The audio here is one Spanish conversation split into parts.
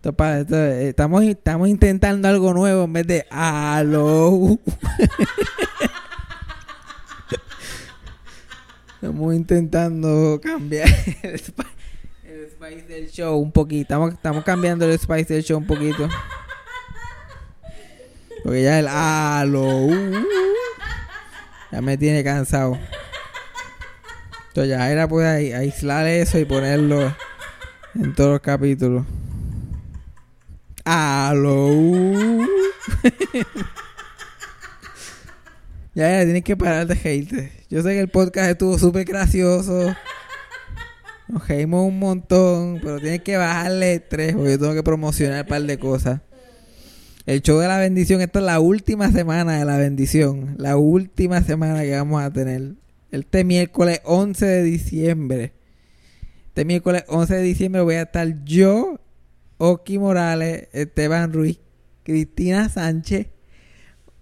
Esto pa- esto, eh, estamos, estamos intentando algo nuevo en vez de aló. estamos intentando cambiar el, spi- el spice del show un poquito. Estamos, estamos cambiando el spice del show un poquito. Porque ya el aló ya me tiene cansado. Entonces ya era pues ai- aislar eso y ponerlo en todos los capítulos. Aló. ya, ya, tienes que parar de hate. Yo sé que el podcast estuvo súper gracioso. Nos reímos un montón, pero tienes que bajarle tres porque yo tengo que promocionar un par de cosas. El show de la bendición, esta es la última semana de la bendición. La última semana que vamos a tener. Este miércoles 11 de diciembre. Este miércoles 11 de diciembre voy a estar yo, Oki Morales, Esteban Ruiz, Cristina Sánchez,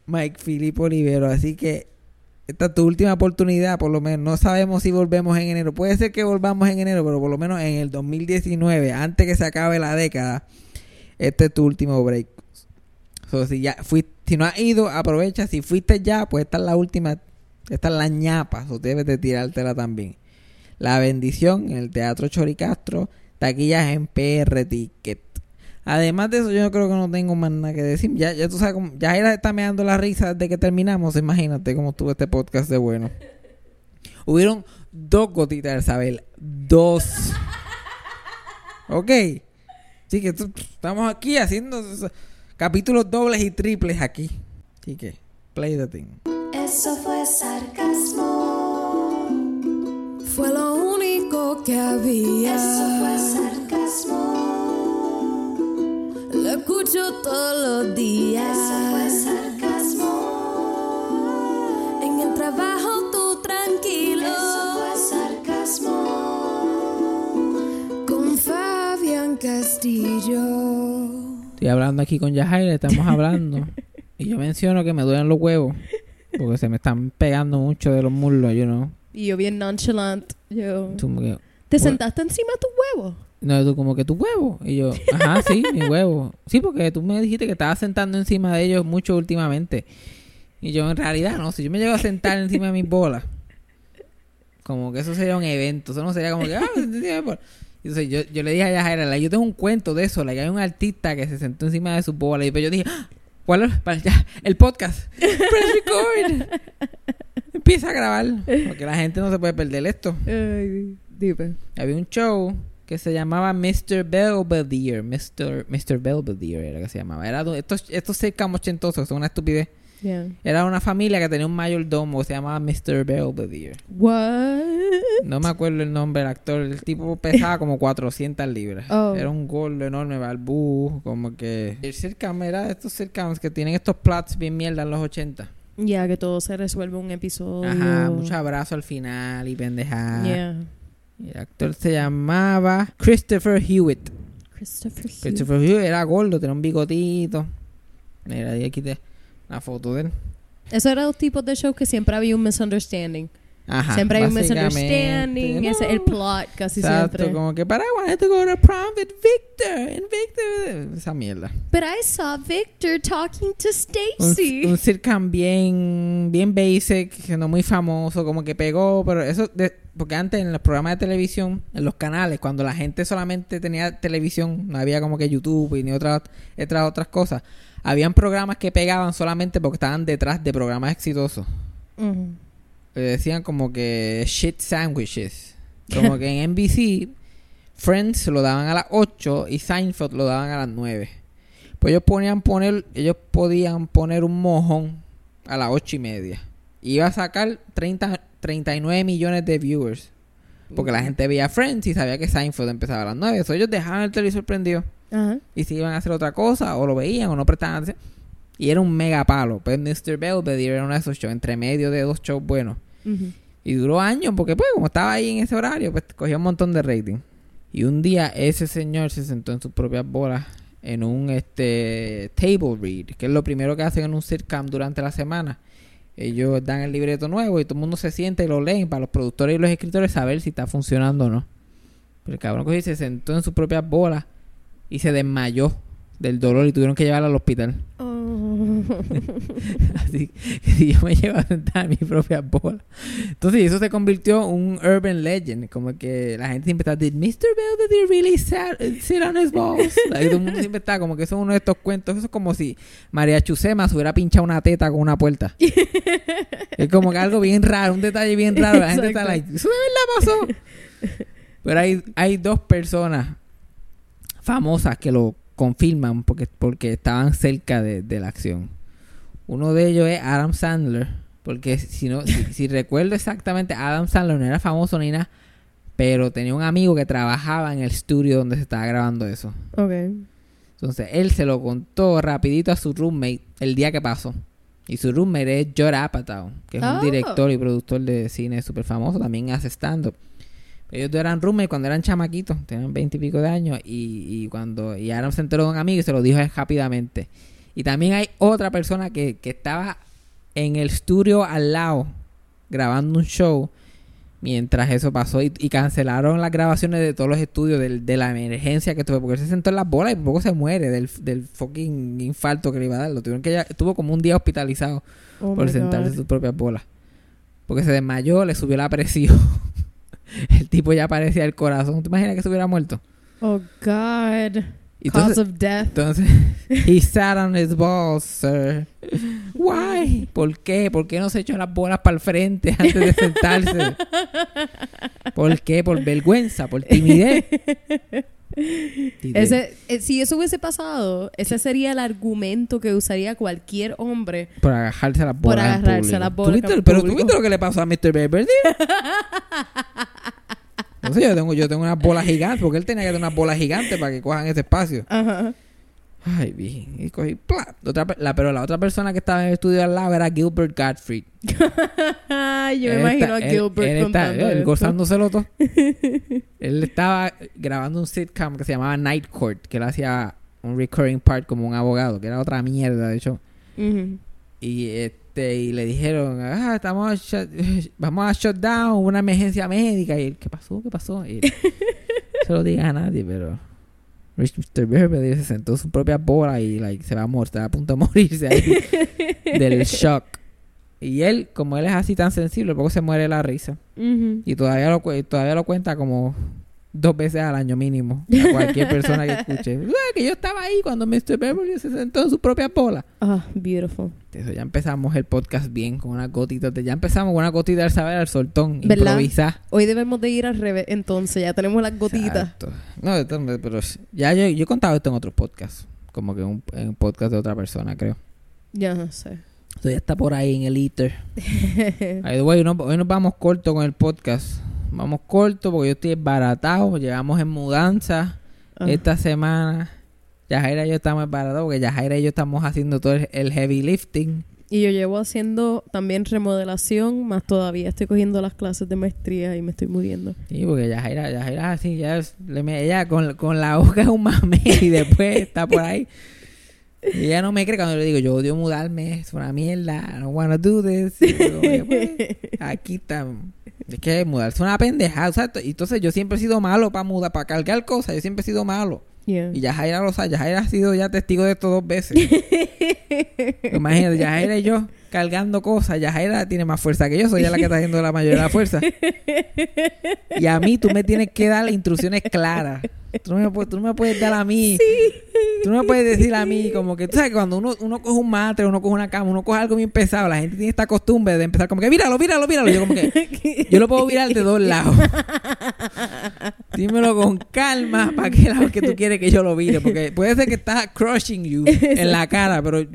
Mike Filipe Olivero. Así que esta es tu última oportunidad, por lo menos. No sabemos si volvemos en enero. Puede ser que volvamos en enero, pero por lo menos en el 2019, antes que se acabe la década, este es tu último break. Si ya fuiste, si no has ido, aprovecha. Si fuiste ya, pues esta es la última, esta es la ñapa. So, debes de tirártela también. La bendición en el Teatro Choricastro, taquillas en PR Ticket. Además de eso, yo creo que no tengo más nada que decir. Ya, ya tú sabes, cómo- ya Jaira está me dando la risa desde que terminamos. Imagínate cómo estuvo este podcast de bueno. Hubieron dos gotitas de Isabel. Dos. Ok. Así que estamos aquí haciendo capítulos dobles y triples aquí. Así que, play the thing. Eso fue sarcasmo. Fue lo único que había. Eso fue sarcasmo. Lo escucho todos los días. Eso fue sarcasmo. En el trabajo tú tranquilo. Eso fue sarcasmo. Con Fabián Castillo. Estoy hablando aquí con Yajaira, estamos hablando. y yo menciono que me duelen los huevos. Porque se me están pegando mucho de los muslos, you know. Y yo bien nonchalant. Yo, Tú que, ¿Te sentaste encima de tu huevo? No, tú como que tu huevo. Y yo, ajá, sí, mi huevo. Sí, porque tú me dijiste que estabas sentando encima de ellos mucho últimamente. Y yo, en realidad, no, si yo me llego a sentar encima de mis bolas, como que eso sería un evento. Eso no sería como que, ah, me senté encima de mis bolas. Y Entonces yo, yo le dije a Yajaira, like, yo tengo un cuento de eso, like, hay un artista que se sentó encima de sus bolas. Y pues yo dije, "Ah, ¿cuál es? Vale, ya, el podcast. Press record. Empieza a grabar. Porque la gente no se puede perder esto. Ay. Había un show que se llamaba Mr. Belvedere. Mr. Mr. Belvedere era que se llamaba. Era estos, estos sitcoms ochentosos, son una estupidez. Yeah. Era una familia que tenía un mayordomo que se llamaba Mr. Belvedere. What? No me acuerdo el nombre del actor. El tipo pesaba como 400 libras. Oh. Era un gordo enorme, barbú, como que... El sitcom era de estos sitcoms que tienen estos plots bien mierda en los 80. Ya que todo se resuelve en un episodio. Ajá, mucho abrazo al final y pendejada. Yeah. El actor se llamaba Christopher Hewitt. Christopher Hugh. Christopher Hewitt era gordo, tenía un bigotito. Mira, ahí aquí te la foto de él. Eso era los tipos de shows que siempre había un misunderstanding. Ajá. siempre hay un misunderstanding. no. Es el plot casi Exacto, siempre. como que para I wanted to go to prom with Victor. And Victor. Esa mierda. But I saw Victor talking to Un, Stacy. un sitcom bien, bien basic, no muy famoso, como que pegó, pero eso, de- porque antes en los programas de televisión, en los canales, cuando la gente solamente tenía televisión, no había como que YouTube y ni otras otras otras cosas, habían programas que pegaban solamente porque estaban detrás de programas exitosos. Le decían como que shit sandwiches. Como que en NBC, Friends lo daban a las 8 y Seinfeld lo daban a las 9. Pues ellos ponían poner, ellos podían poner un mojón a las 8 y media. Iba a sacar 30, 39 millones de viewers. Porque la gente veía Friends y sabía que Seinfeld empezaba a las 9. Entonces ellos dejaban el televisor prendido. Ajá. Y si iban a hacer otra cosa, o lo veían, o no prestaban atención. Y era un mega palo. Pues Mr. Belvedere era uno de esos shows, entre medio de dos shows buenos. Y duró años, porque pues como estaba ahí en ese horario, pues cogía un montón de rating. Y un día ese señor se sentó en sus propias bolas en un este table read, que es lo primero que hacen en un sitcom durante la semana. Ellos dan el libreto nuevo y todo el mundo se sienta y lo leen para los productores y los escritores saber si está funcionando o no. Pero el cabrón cogió y se sentó en sus propias bolas y se desmayó del dolor y tuvieron que llevarla al hospital. Oh. Así que si yo me llevo a sentar mi propia bola. Entonces, eso se convirtió en un urban legend. Como que la gente siempre está, ¿Did Mr. Bell did he really sat- sit on his balls? Todo el mundo siempre está como que eso es uno de estos cuentos. Eso es como si María Chusema se hubiera pinchado una teta con una puerta. es como que algo bien raro, un detalle bien raro. La gente está like, ¿eso de verdad pasó? Pero hay, hay dos personas famosas que lo confirman porque, porque estaban cerca de, de la acción. Uno de ellos es Adam Sandler, porque si no, si, si recuerdo exactamente, Adam Sandler no era famoso ni nada, pero tenía un amigo que trabajaba en el estudio donde se estaba grabando eso. ok. Entonces él se lo contó rapidito a su roommate el día que pasó. Y su roommate es Judd Apatow, que es Oh. un director y productor de cine súper famoso, también hace stand-up. Ellos dos eran roommates cuando eran chamaquitos, tenían veinte y pico de años, y, y cuando y Adam se enteró de un amigo y se lo dijo rápidamente. Y también hay otra persona que, que estaba en el estudio al lado grabando un show mientras eso pasó y, y cancelaron las grabaciones de todos los estudios del- de la emergencia que tuvo porque él se sentó en las bolas y por poco se muere del, del fucking infarto que le iba a dar. Lo tuvieron que ya, estuvo como un día hospitalizado Oh por sentarse en sus propias bolas. Porque se desmayó, le subió la presión. el tipo ya parecía el corazón. ¿Te imaginas que se hubiera muerto? Oh, God. Y Cause entonces, of death. entonces, he sat on his balls, sir. Why? ¿Por qué? ¿Por qué no se echó las bolas para el frente antes de sentarse? ¿Por qué? Por vergüenza, por timidez. Ese, eh, si eso hubiese pasado, ese sería el argumento que usaría cualquier hombre. Por agarrarse a las bolas. en agarrarse a las ¿Tú bolas viste- en pero tú viste lo que le pasó a Mr. Beverly. Entonces yo tengo, yo tengo unas bolas gigantes, porque él tenía que tener unas bolas gigantes para que cojan ese espacio. Ajá. Ay, bien. Y cogí, ¡plá! Otra la, pero la otra persona que estaba en el estudio al lado era Gilbert Gottfried. Yo me Él imagino está- a él- Gilbert él está- contando él esto. gozándoselo todo. él estaba grabando un sitcom que se llamaba Night Court, que él hacía un recurring part como un abogado, que era otra mierda, de hecho. Y este y le dijeron, ah, estamos a shut- vamos a shut down, una emergencia médica. Y él, ¿qué pasó? ¿Qué pasó? Y él, no se lo diga a nadie, pero Mr. Beverly se sentó en su propia bola y like, se va a morir, está a punto de morirse ahí del shock. Y él, como él es así tan sensible, poco se muere la risa. Y todavía lo, todavía lo cuenta como dos veces al año mínimo a cualquier persona que escuche. "Ah, que yo estaba ahí cuando Mr. Beverly se sentó en su propia bola. Ah, beautiful. Eso ya empezamos el podcast bien con unas gotitas de, ya empezamos con una gotita del saber al soltón, ¿Verdad? improvisar. Hoy debemos de ir al revés, entonces ya tenemos las gotitas. Exacto. No, pero ya yo, yo he contado esto en otros podcasts, como que un, en un podcast de otra persona, creo. Ya no sé. Esto ya está por ahí en el ether. The way, no- hoy nos vamos corto con el podcast. Vamos corto porque yo estoy baratado. Llegamos en mudanza Ah. esta semana. Yajaira y yo estamos baratados porque Yajaira y yo estamos haciendo todo el, el heavy lifting. Y yo llevo haciendo también remodelación, más todavía estoy cogiendo las clases de maestría y me estoy muriendo. Sí, porque Yajaira, Yajaira así, ya es- le me- ella con, con la boca es un mame y después está por ahí. Y ella no me cree cuando le digo, yo odio mudarme, es una mierda, I don't wanna do this. Yo pues, aquí está. Es que mudarse es una pendejada, ¿sabes? Y entonces yo siempre he sido malo para mudar, para cargar cosas, yo siempre he sido malo. Yeah. Y Yajaira lo sabe, Yajaira ha sido ya testigo de esto dos veces. Imagínate, Yajaira y yo cargando cosas. Yajaira tiene más fuerza que yo, soy ella la que está haciendo la mayoría de la fuerza. Y a mí tú me tienes que dar instrucciones claras. Tú no me puedes, tú no me puedes dar a mí. Tú no me puedes decir a mí como que, tú sabes, cuando uno, uno coge un matre, uno coge una cama, uno coge algo bien pesado, la gente tiene esta costumbre de empezar como que, míralo, míralo, míralo. Yo como que, yo lo puedo mirar de dos lados. Dímelo con calma para qué lado que tú quieres que yo lo mire. Porque puede ser que está crushing you en la cara, pero e-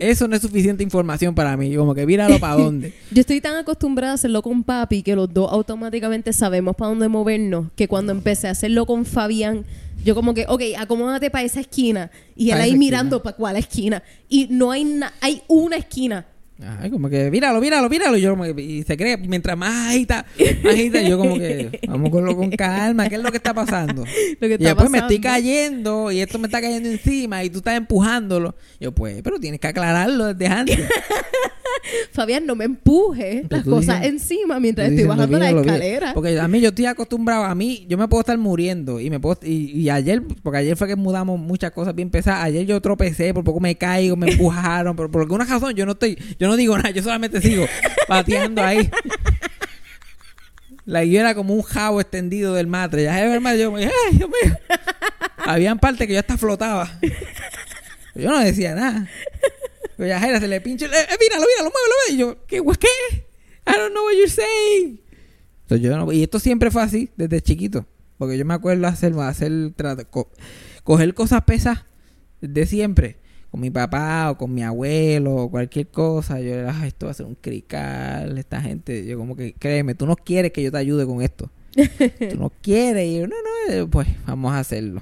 eso no es suficiente información para mí. Como que míralo para dónde. Yo estoy tan acostumbrada a hacerlo con papi que los dos automáticamente sabemos para dónde movernos. Que cuando empecé a hacerlo con Fabián, yo como que, ok, acomódate para esa esquina. Y él Pa' ahí esa mirando para cuál esquina. Y no hay na- hay una esquina. Ay, como que, míralo, míralo, míralo. Y yo y se cree, mientras más agita, más agita, yo como que, vamos con, con calma, ¿qué es lo que está pasando? Lo que Y después me estoy cayendo y esto me está cayendo encima y tú estás empujándolo. Yo, pues, pero tienes que aclararlo desde antes. Fabián, no me empuje las cosas encima mientras Estoy diciendo, bajando la "Míralo, mira". escalera. Porque a mí yo estoy acostumbrado, a mí yo me puedo estar muriendo y me puedo y, y ayer, porque ayer fue que mudamos muchas cosas bien pesadas, ayer yo tropecé, por poco me caigo, me empujaron, pero por alguna razón yo no estoy, yo no digo nada, yo solamente sigo pateando ahí. La yo era como un jabo extendido del matre. Ya es verdad, yo me dije, ay, Dios mío. Habían partes que yo hasta flotaba. Yo no decía nada. Ya Jaira se le pinche, eh, eh, míralo, míralo, muévelo. Y yo, ¿qué? ¿Qué? I don't know what you're saying. Entonces yo no- y esto siempre fue así, desde chiquito. Porque yo me acuerdo hacer, hacer co- coger cosas pesas de siempre. Con mi papá o con mi abuelo o cualquier cosa. Yo era, "Ay, esto va a ser un crical. Esta gente, yo como que, créeme, tú no quieres que yo te ayude con esto. tú no quieres. Y yo, no, no, eh, pues vamos a hacerlo.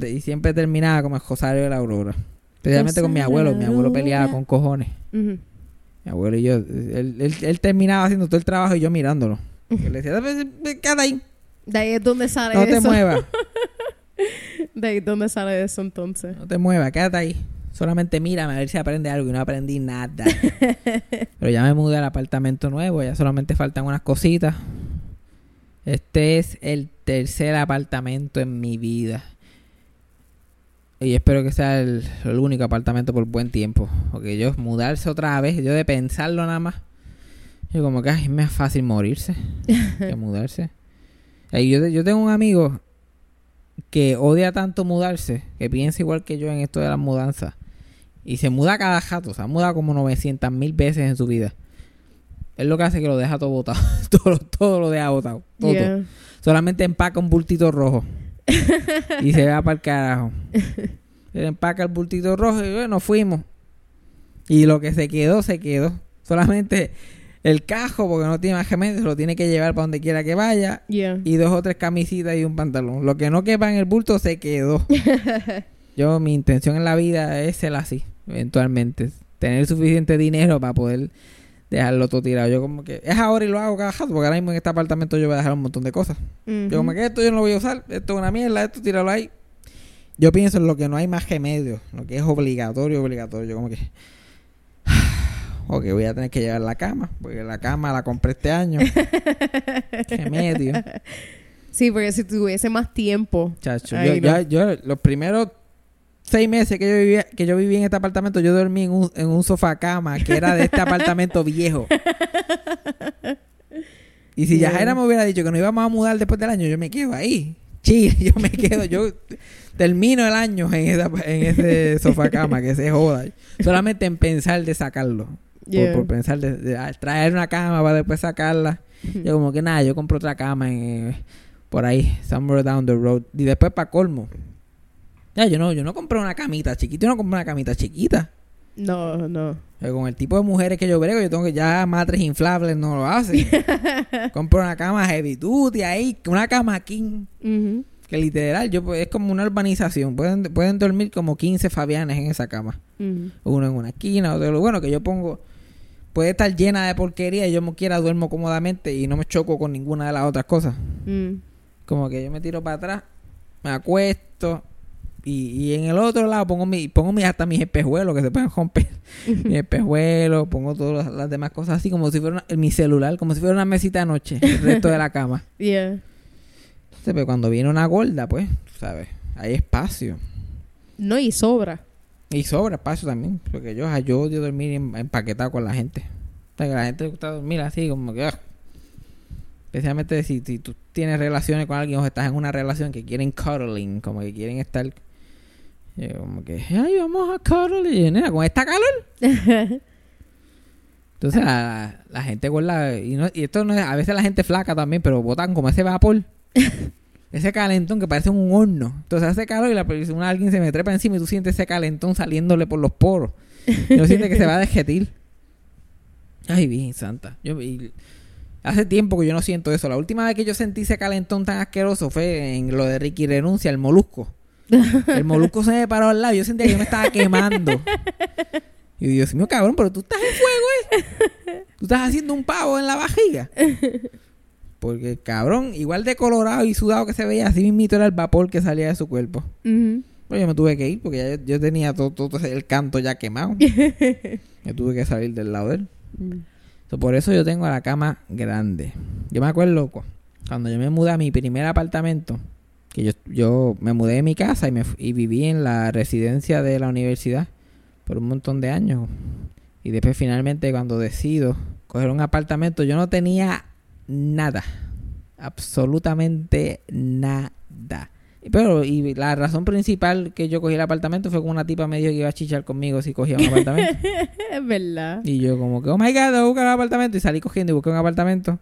Y siempre terminaba como el Rosario de la Aurora. Especialmente con mi abuelo. Mi abuelo peleaba con cojones. Mi abuelo y yo, él, él, él terminaba haciendo todo el trabajo y yo mirándolo. Yo le decía, "Ve, ve, quédate ahí, De ahí es donde sale no te eso. muevas, De ahí es donde sale eso entonces. no te muevas, quédate ahí. Solamente mírame a ver si aprende algo y no aprendí nada. Pero ya me mudé al apartamento nuevo, ya solamente faltan unas cositas. Este es el tercer apartamento en mi vida. Y espero que sea el, el único apartamento por buen tiempo. Porque yo mudarse otra vez, yo de pensarlo nada más. Yo como que ay, es más fácil morirse que mudarse. Y yo, yo tengo un amigo que odia tanto mudarse, que piensa igual que yo en esto de las mudanzas. Y se muda cada jato, se ha mudado como 900 mil veces en su vida. Es lo que hace que lo deja todo botado. todo, todo lo deja botado. Todo. Yeah. Solamente empaca un bultito rojo. y se va para el carajo. Él empaca el bultito rojo y bueno, fuimos. Y lo que se quedó, se quedó. Solamente el cajo, porque no tiene más remedio, se lo tiene que llevar para donde quiera que vaya. Yeah. Y dos o tres camisitas y un pantalón. Lo que no quepa en el bulto se quedó. Yo, mi intención en la vida es ser así, eventualmente. Tener suficiente dinero para poder dejarlo todo tirado. Yo como que es ahora y lo hago cada porque ahora mismo en este apartamento yo voy a dejar un montón de cosas. Yo como que esto yo no lo voy a usar, esto es una mierda, esto tíralo ahí. Yo pienso en lo que no hay más remedio, lo que es obligatorio, obligatorio. Yo como que... Ok, voy a tener que llevar la cama, porque la cama la compré este año. remedio. Sí, porque si tuviese más tiempo. Chacho, yo, no. ya- yo los primeros seis meses que yo vivía, que yo viví en este apartamento, yo dormí en un, en un sofá cama que era de este apartamento viejo. Y si Yeah. Yajaira me hubiera dicho que nos íbamos a mudar después del año, yo me quedo ahí. Chill, yo me quedo, yo termino el año en, esa, en ese sofá cama, que se joda. Solamente en pensar de sacarlo. Por- Yeah. Por, pensar de, de, ah, traer una cama para después sacarla. Yo como que nada, yo compro otra cama en, por ahí, somewhere down the road. Y después para colmo. Ya, yo no, yo no compré una camita chiquita, yo no compré una camita chiquita. No, no. Eh, Con el tipo de mujeres que yo brego, yo tengo que ya matres inflables no lo hacen. compro una cama heavy duty ahí, una cama king. Que literal, yo pues, es como una urbanización. Pueden, pueden dormir como 15 fabianes en esa cama. Uno en una esquina, otro. Lo bueno que yo pongo. Puede estar llena de porquería y yo me quiera duermo cómodamente y no me choco con ninguna de las otras cosas. Mm. Como que yo me tiro para atrás, me acuesto y, y en el otro lado pongo mi, pongo mi, hasta mis espejuelos que se pueden romper. mis espejuelos, pongo todas las, las demás cosas así como si fuera una- mi celular, como si fuera una mesita de noche, el resto de la cama. Yeah. Entonces, pues, cuando viene una gorda, pues, sabes, hay espacio. No, y sobra. Y sobra espacio también, porque yo, yo odio dormir em- empaquetado con la gente. O sea, que a la gente le gusta dormir así, como que... ah. Especialmente si, si tú tienes relaciones con alguien o estás en una relación que quieren cuddling, como que quieren estar... eh, como que, ay, vamos a cuddle. Y yo, nena, con esta calor. Entonces la, la gente gorda... Y, no- y esto no es... A veces la gente flaca también, pero botan como ese vapor. ese calentón que parece un horno. Entonces hace calor y la persona, alguien se me trepa encima y tú sientes ese calentón saliéndole por los poros. Y no sientes que se va a derretir. Ay, bien, santa. Yo, y hace tiempo que yo no siento eso. La última vez que yo sentí ese calentón tan asqueroso fue en lo de Ricky Renuncia, el molusco. El molusco se me paró al lado. Yo sentía que yo me estaba quemando. Y yo, Dios mío, cabrón, pero tú estás en fuego, ¿eh? Tú estás haciendo un pavo en la vajiga. Porque, cabrón, igual de colorado y sudado que se veía, así mismito era el vapor que salía de su cuerpo. Pero yo me tuve que ir porque ya yo, yo tenía todo, todo el canto ya quemado. yo tuve que salir del lado de él. Mm. So, por eso yo tengo la cama grande. Yo me acuerdo, loco, cuando yo me mudé a mi primer apartamento, que yo, yo me mudé de mi casa y, me, y viví en la residencia de la universidad por un montón de años. Y después finalmente cuando decido coger un apartamento, yo no tenía nada. Absolutamente nada. Pero, y la razón principal que yo cogí el apartamento fue que una tipa me dijo que iba a chichar conmigo si cogía un apartamento. Es verdad. Y yo como que, oh my god, voy a buscar un apartamento. Y salí cogiendo y busqué un apartamento.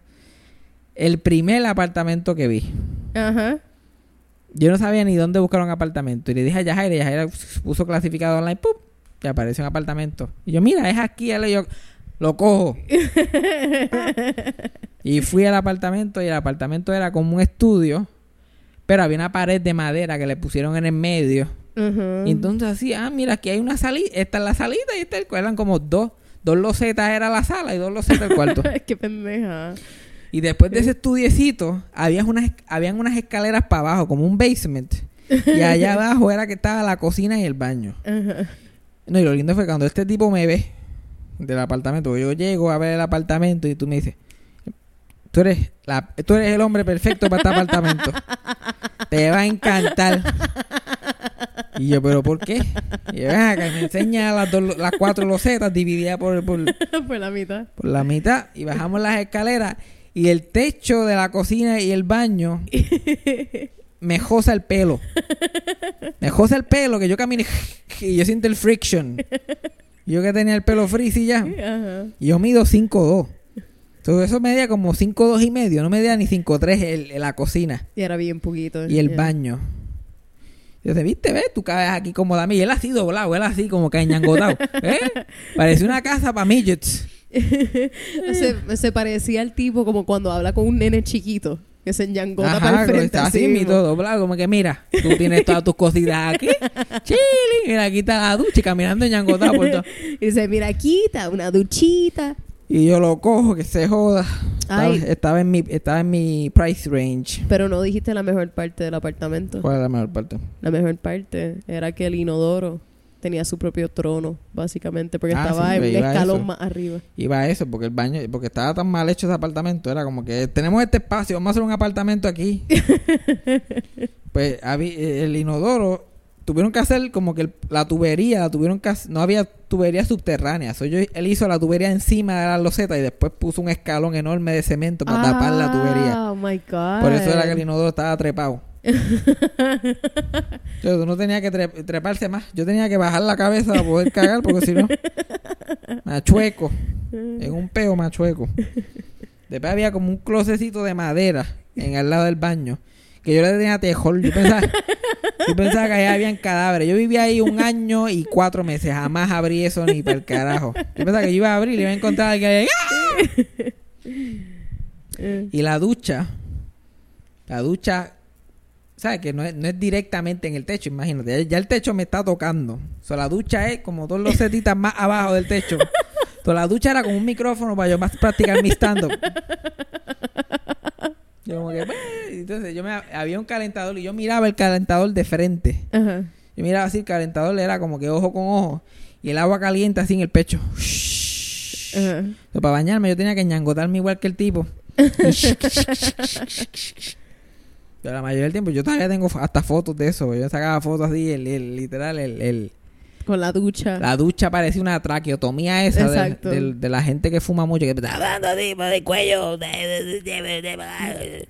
El primer apartamento que vi. Ajá. Yo no sabía ni dónde buscar un apartamento. Y le dije a Yajaira, y Yajaira puso clasificado online, ¡pum! Y apareció un apartamento. Y yo, mira, es aquí. Y yo, lo cojo. y fui al apartamento y el apartamento era como un estudio. Pero había una pared de madera que le pusieron en el medio. Y entonces así, ah, mira, aquí hay una salida, esta es la salida y esta es el cuarto. Eran como dos, dos losetas era la sala y dos losetas el cuarto. Qué pendeja. Y después de ese estudiecito, había unas, habían unas escaleras para abajo, como un basement. Y allá abajo era que estaba la cocina y el baño. No, y lo lindo fue cuando este tipo me ve del apartamento, yo llego a ver el apartamento y tú me dices, tú eres, la, tú eres el hombre perfecto para este apartamento. Te va a encantar. Y yo, ¿pero por qué? Y yo, acá, y me enseña las, dos, las cuatro losetas divididas por, por, Por la mitad. por la mitad y bajamos las escaleras y el techo de la cocina y el baño me josa el pelo. Me josa el pelo que yo camine y yo siento el friction. Yo que tenía el pelo frizzy ya. Y yo mido 5'2". Todo eso medía como 5'2 y medio. No medía ni 5'3 el, el- la cocina Y era bien poquito. y el Ya. baño. Yo te viste, ¿ves? Tú cabes aquí cómodamente. Y él así doblado, él así como que ñangotado. ¿Eh? Parece una casa para midgets. se, se parecía al tipo como cuando habla con un nene chiquito. Que se enjangota Ajá, para el frente. está así, mi todo doblado, como que mira, tú tienes todas tus cositas aquí, chili, mira, aquí está la ducha caminando ñangotado por todo. Y dice, mira, aquí está una duchita. Y yo lo cojo, que se joda. Estaba, en mi, estaba en mi price range. Pero no dijiste la mejor parte del apartamento. ¿Cuál es la mejor parte? La mejor parte era que el inodoro tenía su propio trono, básicamente, porque Ah, estaba sí, en un escalón más arriba. Iba a eso, porque el baño, porque estaba tan mal hecho ese apartamento, era como que tenemos este espacio, vamos a hacer un apartamento aquí. pues habí- el inodoro, tuvieron que hacer como que el- la tubería, la tuvieron que no había tubería subterránea. So, yo, él hizo la tubería encima de la loseta y después puso un escalón enorme de cemento para tapar la tubería. Oh my God. Por eso era que el inodoro estaba trepado. Yo, tú no tenía que tre- treparse más. Yo tenía que bajar la cabeza para poder cagar, porque si no, machueco. En un peo machueco. Después había como un closecito de madera en el lado del baño. Que yo le tenía tejol. Yo pensaba, yo pensaba que allá habían cadáveres. Yo vivía ahí un año y cuatro meses. Jamás abrí eso ni para el carajo. Yo pensaba que yo iba a abrir y iba a encontrar a alguien Y la ducha, la ducha, ¿sabes? Que no es, no es directamente en el techo, imagínate. Ya, el techo me está tocando. O sea, la ducha es como dos losetitas más abajo del techo. Entonces, la ducha era como un micrófono para yo más practicar mi stand-up. Yo como que, "Bah", entonces yo me, había un calentador y yo miraba el calentador de frente. Ajá. Yo miraba así, el calentador era como que ojo con ojo. Y el agua caliente así en el pecho. Para bañarme yo tenía que ñangotarme igual que el tipo. Pero la mayoría del tiempo yo todavía tengo hasta fotos de eso. Yo sacaba fotos así, el, el- literal, el, el- Con la ducha. la ducha parecía una traqueotomía esa de, del- de la gente que fuma mucho. Que está hablando así, por el cuello. de- de- de- de- de-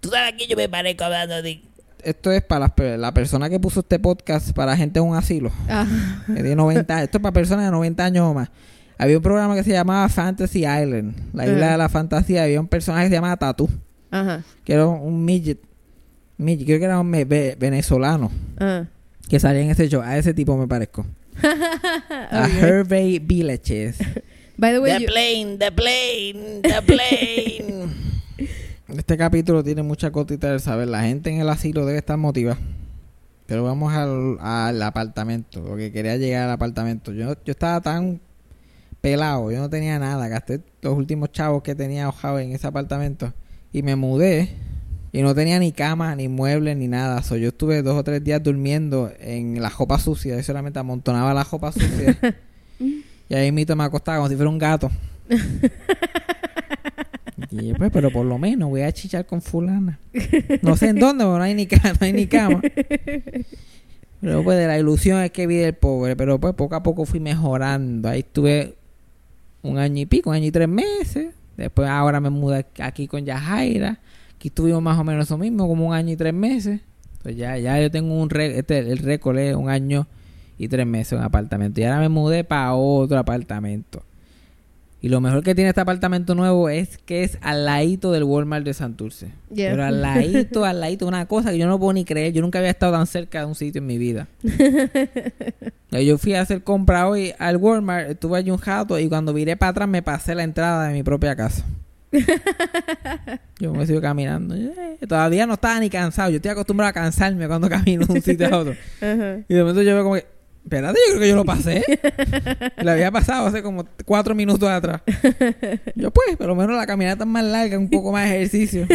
Tú sabes que yo me parezco hablando así. Esto es para la persona que puso este podcast para gente en un asilo Ah. tiene 90 años. Esto es para personas de 90 años o más. Había un programa que se llamaba Fantasy Island, la isla de la fantasía. Había un personaje que se llamaba Tatu, Ajá. que era un midget, midget, creo que era un venezolano, que salía en ese show. A ese tipo me parezco. A Ok. Hervey Villages. By the way, The plane, the plane, the plane. Este capítulo tiene mucha cotita del saber. La gente en el asilo debe estar motivada. Pero vamos al, al apartamento, porque quería llegar al apartamento. Yo, yo estaba tan pelado, yo no tenía nada, gasté los últimos chavos que tenía ahorrado en ese apartamento y me mudé y no tenía ni cama, ni muebles, ni nada. So, yo estuve dos o tres días durmiendo en la ropa sucia, yo solamente amontonaba la ropa sucia y ahí mismo me acostaba como si fuera un gato. Y pues, pero por lo menos voy a chichar con fulana. No sé en dónde, porque no hay ni no hay ni cama. Pero pues de la ilusión es que vi del pobre, pero pues poco a poco fui mejorando. Ahí estuve un año y pico, un año y tres meses. Después ahora me mudé aquí con Yajaira. Aquí estuvimos más o menos lo mismo, como un año y tres meses. Pues ya, ya yo tengo un re- este, el récord es un año y tres meses en un apartamento. Y ahora me mudé para otro apartamento. Y lo mejor que tiene este apartamento nuevo es que es al ladito del Walmart de Santurce. Yeah. Pero al ladito, al ladito, una cosa que yo no puedo ni creer. Yo nunca había estado tan cerca de un sitio en mi vida. Eh, yo fui a hacer compra hoy al Walmart, estuve allí un rato y cuando viré para atrás me pasé la entrada de mi propia casa. yo me sigo caminando. Eh, Todavía no estaba ni cansado. Yo estoy acostumbrado a cansarme cuando camino de un sitio a otro. Ajá. Y de momento yo veo como que, espérate, yo creo que yo lo pasé. Lo había pasado hace como cuatro minutos atrás. Yo pues, por lo menos la caminata es más larga, un poco más de ejercicio.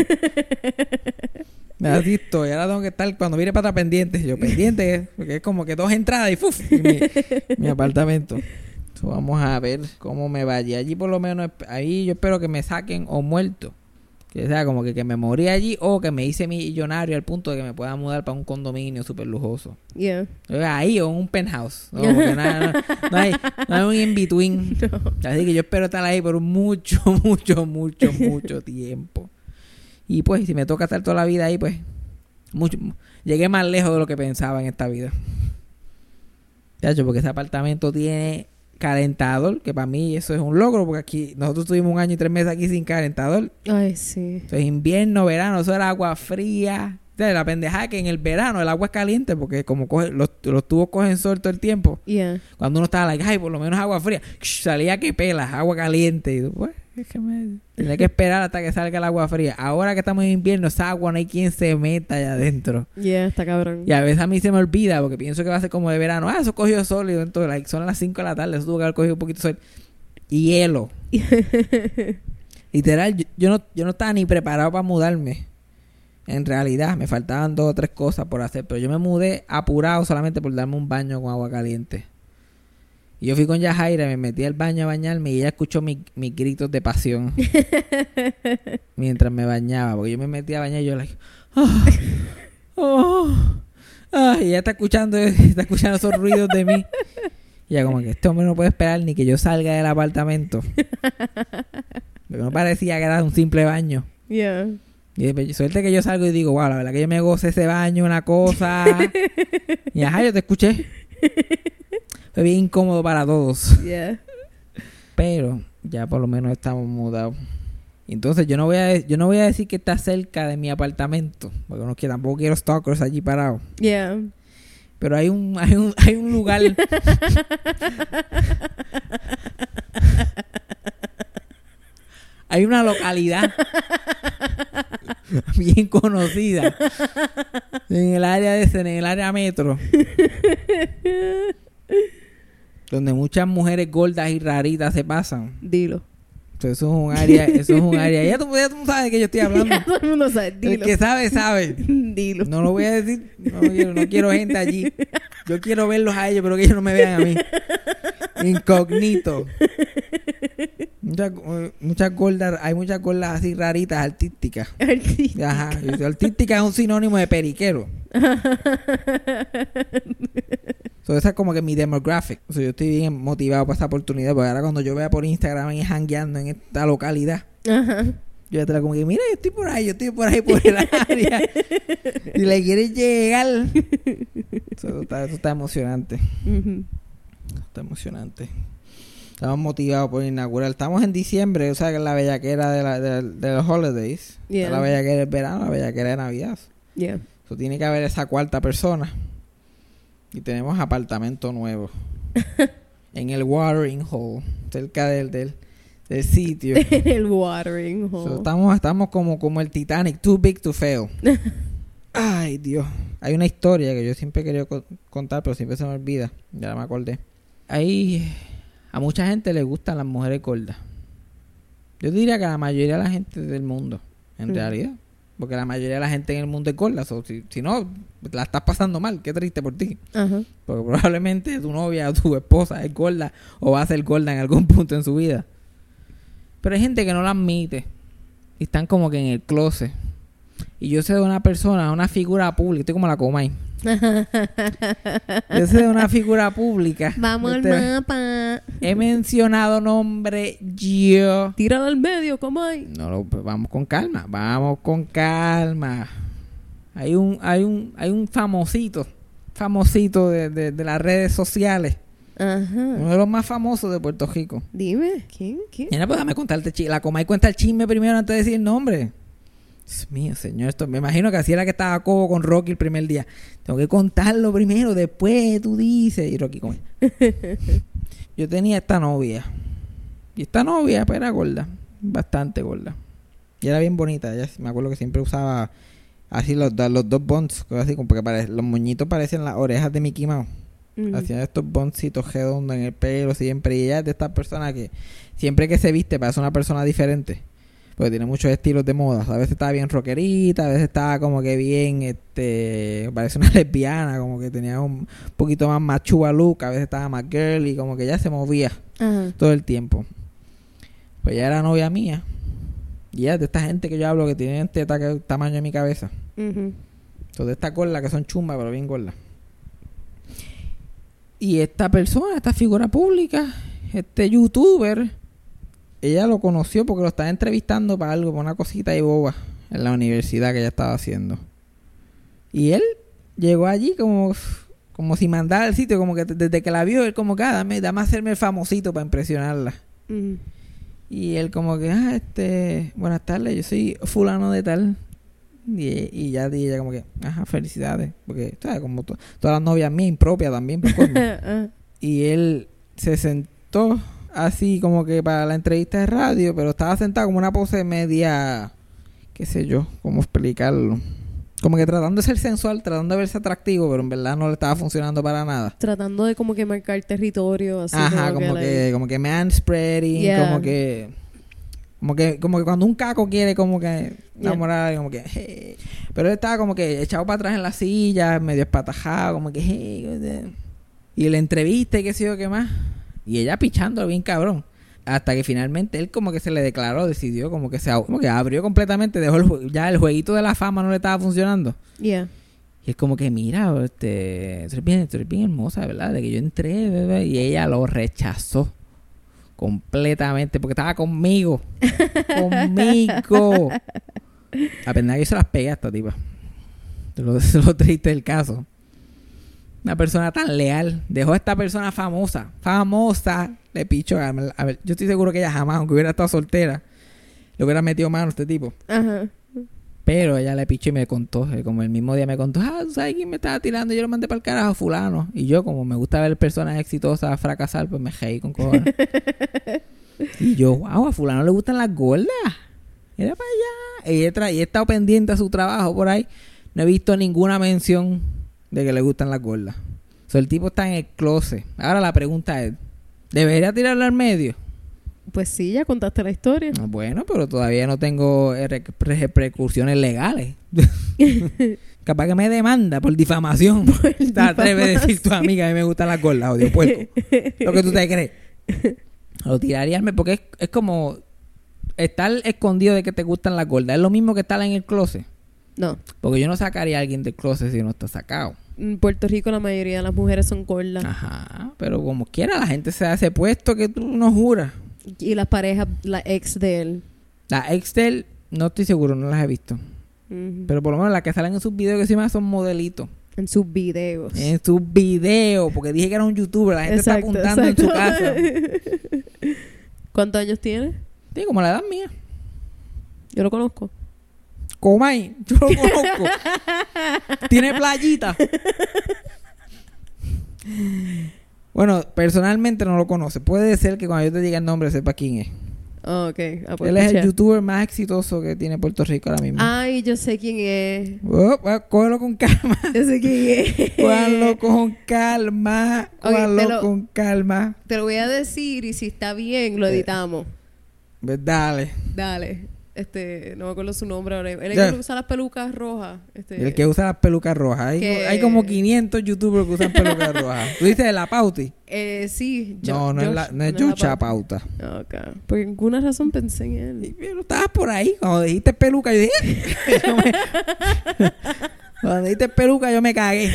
Me así estoy. Ahora tengo que estar, cuando viene para atrás pendiente, yo pendiente, porque es como que dos entradas y ¡fuf! y mi, mi apartamento. So, vamos a ver cómo me vaya. Allí por lo menos, ahí yo espero que me saquen o muerto. Que sea como que, que me morí allí o que me hice millonario al punto de que me pueda mudar para un condominio súper lujoso. Yeah. Ahí o en un penthouse. No, porque nada, no, no hay, no hay un in-between. Así que yo espero estar ahí por mucho, mucho, mucho, mucho tiempo. Y pues, si me toca estar toda la vida ahí, pues, mucho, llegué más lejos de lo que pensaba en esta vida. Chacho, porque ese apartamento tiene calentador, que para mí eso es un logro, porque aquí nosotros tuvimos un año y tres meses aquí sin calentador. Ay, sí. Eso es invierno, verano, eso era agua fría. La pendejada que en el verano el agua es caliente porque como coge, los, los tubos cogen sol todo el tiempo. Yeah. Cuando uno estaba like, ay, por lo menos agua fría, salía que pelas, agua caliente. Y tú, pues, es que me... Tenía que esperar hasta que salga el agua fría. Ahora que estamos en invierno, esa agua no hay quien se meta allá adentro. Yeah, está cabrón. Y a veces a mí se me olvida porque pienso que va a ser como de verano. Ah, eso cogió sol. Y entonces, like, son las 5 de la tarde, eso tuvo que haber cogido un poquito de sol. Y hielo. Literal, yo, yo no, yo no estaba ni preparado para mudarme. En realidad, me faltaban dos o tres cosas por hacer. Pero yo me mudé apurado solamente por darme un baño con agua caliente. Y yo fui con Yajaira, me metí al baño a bañarme y ella escuchó mi- mis gritos de pasión. mientras me bañaba. Porque yo me metí a bañar y yo, like, "Ah, oh, ah", y ella está escuchando, está escuchando esos ruidos de mí. Y ella como que este hombre no puede esperar ni que yo salga del apartamento. Porque no parecía que era un simple baño. Yeah. Y suerte que yo salgo y digo, wow, la verdad que yo me goce ese baño, una cosa. y ajá, yo te escuché. Fue bien incómodo para todos. Yeah. Pero ya por lo menos estamos mudados. Entonces yo no voy a yo no voy a decir que está cerca de mi apartamento, porque no quiero, tampoco quiero stalkers allí parados. Yeah. Pero hay un hay un hay un lugar Hay una localidad bien conocida en el área de en el área metro donde muchas mujeres gordas y raritas se pasan. Dilo. So, Eso es un área, eso es un área. Ya tú, ya tú sabes de qué yo estoy hablando. Ya todo el mundo sabe. El Dilo. que sabe, sabe. Dilo. No lo voy a decir. No quiero, no quiero gente allí. Yo quiero verlos a ellos, pero que ellos no me vean a mí. Incógnito. Muchas, eh, muchas gordas, hay muchas gordas así raritas, artísticas. Artista. Ajá. Artística es un sinónimo de periquero. So, esa es como que mi demographic. So, yo estoy bien motivado para esta oportunidad. Porque ahora cuando yo vea por Instagram y jangueando en esta localidad, Ajá. yo ya te la como que, mira, yo estoy por ahí, yo estoy por ahí por el área. y le quieres llegar. So, eso, está, eso está emocionante. Ujú. Está emocionante. Estamos motivados por inaugurar. Estamos en diciembre, o sea, que es la bellaquera de, la, de, de los holidays. Yeah. la bellaquera del verano, la bellaquera de Navidad. Yeah. So, tiene que haber esa cuarta persona. Y tenemos apartamento nuevo. en el watering hole. Cerca del, del, del sitio. el watering So, hole. estamos, estamos como, como el Titanic, too big to fail. Ay, Dios. Hay una historia que yo siempre he querido co- contar, pero siempre se me olvida. Ya me acordé. Ahí a mucha gente le gustan las mujeres gordas. Yo diría que a la mayoría de la gente del mundo, en Mm. realidad. Porque la mayoría de la gente en el mundo es gorda. so, si, si no, la estás pasando mal. Qué triste por ti. Porque probablemente tu novia o tu esposa es gorda o va a ser gorda en algún punto en su vida. Pero hay gente que no la admite. Y están como que en el closet. Y yo sé de una persona, una figura pública. Estoy como la Comay. Yo una figura pública. Vamos al Este, mapa. He mencionado nombre yo. Tíralo al medio, como hay. No, lo- pues vamos con calma. Vamos con calma. Hay un, hay un, hay un famosito. Famosito de, de- de las redes sociales. Ajá. Uno de los más famosos de Puerto Rico. Dime, ¿quién? ¿Quién? Mira, pues dame contarte La Comay cuenta el chisme primero antes de decir el nombre. Dios mío, señor, esto me imagino que así era que estaba Cobo con Rocky el primer día. Tengo que contarlo primero, después tú dices. Y Rocky come. Yo tenía esta novia. Y esta novia pues, era gorda. Bastante gorda. Y era bien bonita. Ella, me acuerdo que siempre usaba así los, los dos bonds. Así como porque pare- los moñitos parecían las orejas de Mickey Mouse. Hacían estos boncitos redondos en el pelo siempre. Y ella es de estas personas que siempre que se viste parece una persona diferente. Porque tiene muchos estilos de moda. A veces estaba bien rockerita, a veces estaba como que bien, este, parece una lesbiana, como que tenía un poquito más machua look, a veces estaba más girly, como que ella se movía Ajá. todo el tiempo. Pues ella era novia mía. Y es de esta gente que yo hablo que tienen teta que es el tamaño de mi cabeza. Ujú. Entonces estas gordas que son chumbas, pero bien gordas. Y esta persona, esta figura pública, este youtuber, ella lo conoció porque lo estaba entrevistando para algo, para una cosita de boba en la universidad que ella estaba haciendo. Y él llegó allí como, como si mandara al sitio, como que desde que la vio, él como que, ah, dame, dame a hacerme el famosito para impresionarla. Ujú. Y él como que, ah, este, buenas tardes, yo soy fulano de tal. Y, y ya y ella como que, ajá, felicidades. Porque, ¿sabes? Como to- todas las novias mías, impropias también. por. Ajá. y él se sentó así como que para la entrevista de radio, pero estaba sentado como una pose media, qué sé yo, cómo explicarlo. Como que tratando de ser sensual, tratando de verse atractivo, pero en verdad no le estaba funcionando para nada. Tratando de como que marcar territorio, así Ajá, como, como que, que, como que manspreading, Yeah. como que como que como que cuando un caco quiere como que Yeah. enamorar como que hey. pero él estaba como que echado para atrás en la silla, medio espatajado, como que hey, y la entrevista y qué sé yo qué más. Y ella pichando bien cabrón. Hasta que finalmente él como que se le declaró, decidió como que se como que abrió completamente, dejó el ya el jueguito de la fama no le estaba funcionando. Yeah. Y es como que, mira, este, tú eres bien, tú eres bien hermosa, ¿verdad? De que yo entré, bebé, y ella lo rechazó completamente porque estaba conmigo. conmigo. A pesar que yo se las pegué a esta tipa. Lo, lo triste del caso. Una persona tan leal. Dejó a esta persona famosa. Famosa. Le pichó. A ver, a ver, yo estoy seguro que ella jamás, aunque hubiera estado soltera, le hubiera metido mano a este tipo. Ajá. Pero ella le pichó y me contó, eh, como el mismo día me contó, ah, ¿tú ¿sabes quién me estaba tirando? Yo lo mandé para el carajo, fulano. Y yo, como me gusta ver personas exitosas fracasar, pues me reí con cojones. y yo, wow, a fulano le gustan las gordas. Era para allá. Y he, tra- y he estado pendiente a su trabajo por ahí. No he visto ninguna mención de que le gustan las gordas. O sea, el tipo está en el closet. Ahora la pregunta es, ¿debería tirarlo al medio? Pues sí, ya contaste la historia. Ah, Bueno, pero todavía no tengo eh, re- re- repercusiones legales. Capaz que me demanda por difamación. Te atreves a decir tu amiga, a mí me gustan las gordas, odio puerco. Lo que tú te crees. Lo tiraría porque es, es como estar escondido de que te gustan las gordas. Es lo mismo que estar en el closet. No. Porque yo no sacaría a alguien del closet si no está sacado. En Puerto Rico la mayoría de las mujeres son gordas. Ajá. Pero como quiera, la gente se hace puesto que tú no juras. Y las parejas, la ex de él. La Excel, no estoy seguro, no las he visto. Pero por lo menos las que salen en sus videos que encima son modelitos. en sus videos. En sus videos, porque dije que era un youtuber, la gente Exacto, está apuntando en su casa. ¿Cuántos años tiene? Sí, como la edad mía. Yo lo conozco. Comay, yo lo conozco. Tiene playita. bueno, personalmente no lo conoce. Puede ser que cuando yo te diga el nombre sepa quién es. Ah, ok. Ah, pues Él es el youtuber más exitoso que tiene Puerto Rico ahora mismo. Ay, yo sé quién es. Oh, oh, cógelo con calma. Yo sé quién es. Cógelo con calma. Cógelo con calma. Te lo voy a decir y si está bien, lo editamos. Pues dale. Dale. Este, no me acuerdo su nombre ahora. Él es Ya. el que usa las pelucas rojas. Este, El que usa las pelucas rojas. Hay, Que- hay como 500 youtubers que usan pelucas rojas. ¿Tú dices de la Pauti? eh, sí. no, no es, la, no es la Yucha pauta. Pauta. Ok. Por ninguna razón pensé en él. Pero estabas por ahí. Cuando dijiste peluca, yo dije... yo me- Cuando dijiste peluca, yo me cagué.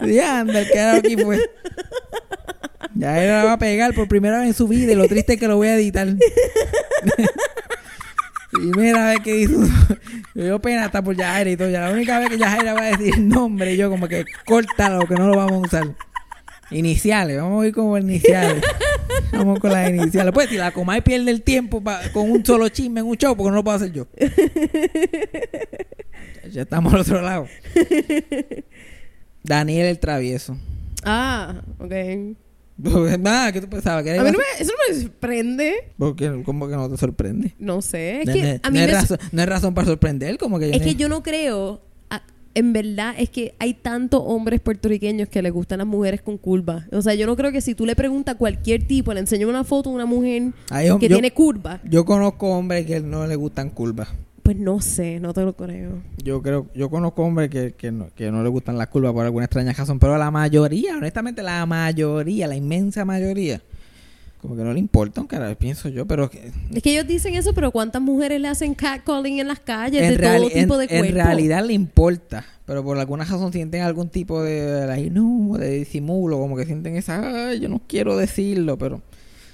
Y dije, anda, el que era aquí fue. Ya él la va a pegar por primera vez en su vida y lo triste es que lo voy a editar. Primera vez que hizo. Me dio pena hasta por Yajaira y todo. Ya la única vez que Yajaira va a decir nombre, yo como que córtalo, que no lo vamos a usar. Iniciales, vamos a ir como iniciales. Vamos con las iniciales. Pues si la Comay pierde el tiempo pa- con un solo chisme en un show, porque no lo puedo hacer yo. ya estamos al otro lado. Daniel el travieso. Ah, ok. Nada, ¿qué tú pensabas? ¿Que A mí no me, eso no me sorprende. ¿Por qué? ¿Cómo que no te sorprende? No sé. Es no, que no- a mí no me es razón, no es razón para sorprender, como que... Es que yo no creo, en verdad, es que hay tantos hombres puertorriqueños que les gustan las mujeres con curvas. O sea, yo no creo que si tú le preguntas a cualquier tipo, le enseñas una foto de una mujer Ay, yo- que yo- tiene curvas, Yo conozco hombres que no le gustan curvas. Pues no sé, no te lo creo. Yo creo, yo conozco hombres que, que, no, que no les gustan las curvas por alguna extraña razón, pero la mayoría, honestamente, la mayoría, la inmensa mayoría, como que no le importa un carajo, pienso yo, pero que- Es que ellos dicen eso, pero ¿cuántas mujeres le hacen catcalling en las calles en, de todo tipo en- de en cuerpo? realidad le importa, pero por alguna razón sienten algún tipo de, ay, no, de disimulo, como que sienten esa, "Ay, yo no quiero decirlo, pero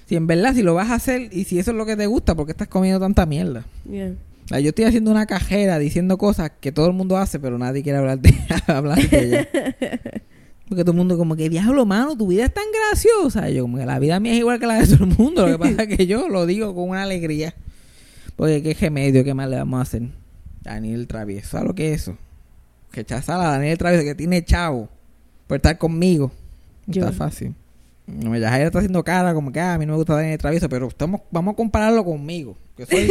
si en verdad, si lo vas a hacer y si eso es lo que te gusta, ¿por qué estás comiendo tanta mierda? Yeah. Sea, yo estoy haciendo una cajera diciendo cosas que todo el mundo hace, pero nadie quiere hablar de, hablar de ella. Porque todo el mundo como que, diablo, mano, tu vida es tan graciosa. Y yo como que la vida mía es igual que la de todo el mundo. Lo que pasa es que yo lo digo con una alegría. Porque qué remedio, qué más le vamos a hacer. Daniel Travieso, ¿sabes lo que es eso? Rechazar a Daniel Travieso que tiene chavo por estar conmigo. No Yo- está fácil. No, ya está haciendo cara como que ah, a mí no me gusta Daniel Travieso, pero estamos, vamos a compararlo conmigo. Que soy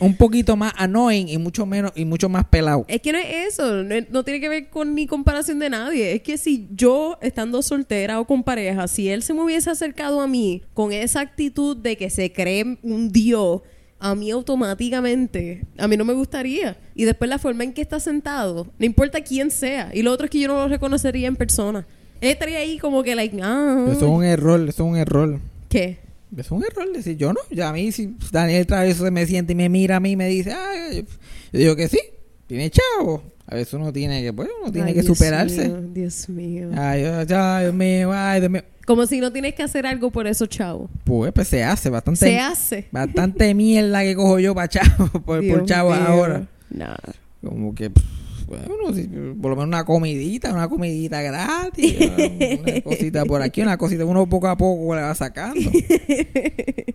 un poquito más annoying y mucho menos y mucho más pelado. Es que no es eso, no, no tiene que ver con ni comparación de nadie. Es que si yo, estando soltera o con pareja, si él se me hubiese acercado a mí con esa actitud de que se cree un dios, a mí automáticamente, a mí no me gustaría. Y después la forma en que está sentado, no importa quién sea. Y lo otro es que yo no lo reconocería en persona. Él estaría ahí como que, like, ah, Eso es un error, eso es un error. ¿qué? Es un error decir yo no. Ya a mí, si Daniel Travieso se me siente y me mira a mí y me dice, ay, yo digo que sí, tiene chavo. A veces uno tiene que, pues, uno tiene Ay, que Dios superarse. mío, Dios mío. Ay, ay, ay, Dios mío, ay, Dios mío. Como si no tienes que hacer algo por eso, chavo. Pues, pues se hace bastante. Se hace. Bastante mierda que cojo yo para chavo, por, por chavo ahora. Nah. Como que, pff, bueno, por lo menos una comidita, una comidita gratis, una cosita por aquí, una cosita, uno poco a poco le va sacando.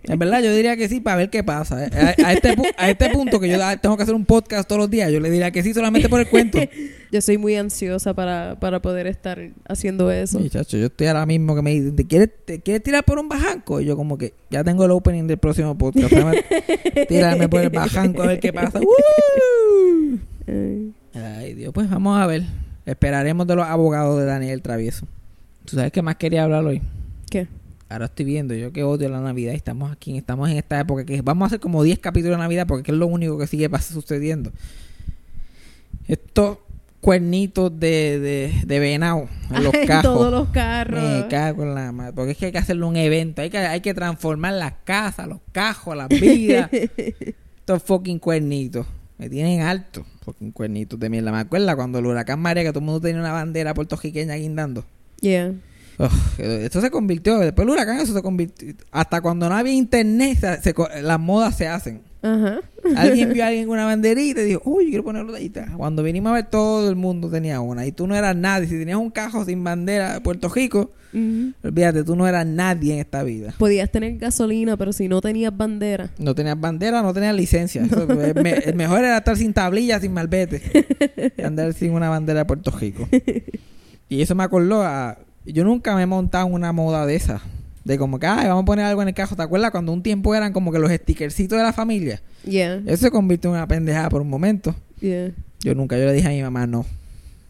En verdad, yo diría que sí para ver qué pasa. eh. A, a este, a este punto que yo tengo que hacer un podcast todos los días, yo le diría que sí solamente por el cuento. Yo soy muy ansiosa para, para poder estar haciendo eso. Yo estoy ahora mismo que me dicen, ¿te quieres, ¿te quieres tirar por un bajanco? Y yo como que ya tengo el opening del próximo podcast. Tirarme por el bajanco a ver qué pasa. ¡Woo! Ay. Dios, pues vamos a ver. Esperaremos de los abogados de Daniel Travieso. ¿Tú sabes qué más quería hablar hoy? ¿Qué? Ahora estoy viendo, yo que odio la Navidad y estamos aquí, estamos en esta época que vamos a hacer como 10 capítulos de Navidad porque es lo único que sigue sucediendo. Estos cuernitos de, de, de venado en los cajos. todos los carros. Me cago en la madre. Porque es que hay que hacerle un evento. Hay que, hay que transformar las casas, los cajos, las vidas. Estos fucking cuernitos. Me tienen alto. Fucking cuernitos de mierda. Me acuerdo cuando el huracán María, que todo el mundo tenía una bandera puertorriqueña guindando. Yeah. Esto se convirtió, después del huracán eso se convirtió. Hasta cuando no había internet, se- se co- las modas se hacen. Ajá. Alguien vio a alguien con una banderita y dijo, uy, yo quiero ponerlo ahí. está". Cuando vinimos a ver, todo el mundo tenía una. Y tú no eras nadie. Si tenías un cajo sin bandera de Puerto Rico, Ujú. olvídate, tú no eras nadie en esta vida. Podías tener gasolina, pero si no tenías bandera. No tenías bandera, no tenías licencia. Eso, el, me- el mejor era estar sin tablilla, sin malvete. y andar sin una bandera de Puerto Rico. Y eso me acordó a... Yo nunca me he montado en una moda de esa. De como que, ay, vamos a poner algo en el carro. ¿Te acuerdas cuando un tiempo eran como que los stickercitos de la familia? Yeah. Eso se convirtió en una pendejada por un momento. Yeah. Yo nunca, yo le dije a mi mamá, no.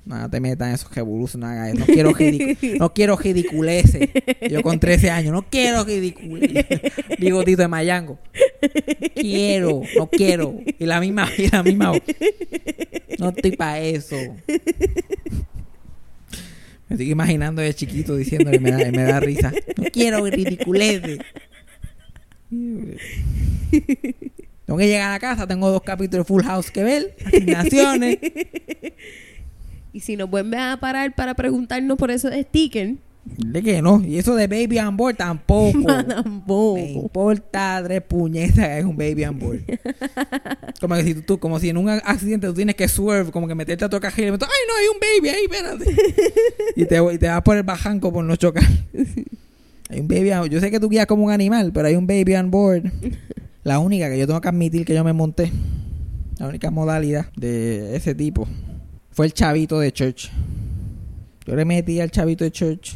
No te metas en esos revoluciones, no hagas eso. No quiero, no quiero ridiculeces. Yo con 13 años, no quiero ridiculeces. Bigotito de Mayango. Quiero, no quiero. Y la misma, y la misma. No estoy para eso. Me estoy imaginando de chiquito diciéndole, me da, me da risa. No quiero ridiculeces. Tengo que llegar a la casa, tengo dos capítulos de Full House que ver, asignaciones. Y si nos vuelven a parar para preguntarnos por eso de sticker, ¿De qué no? Y eso de baby on board tampoco. Me tampoco. importa tres puñetas que es un baby on board. como que si tú, tú- como si en un accidente tú tienes que swerve, como que meterte a tu cajero y meter, ay no, hay un baby ahí, espérate. y, te, y te vas por el bajanco por no chocar. hay un baby on Yo sé que tú guías como un animal, pero hay un baby on board. La única que yo tengo que admitir que yo me monté. La única modalidad de ese tipo. Fue el chavito de church. Yo le metí al chavito de church.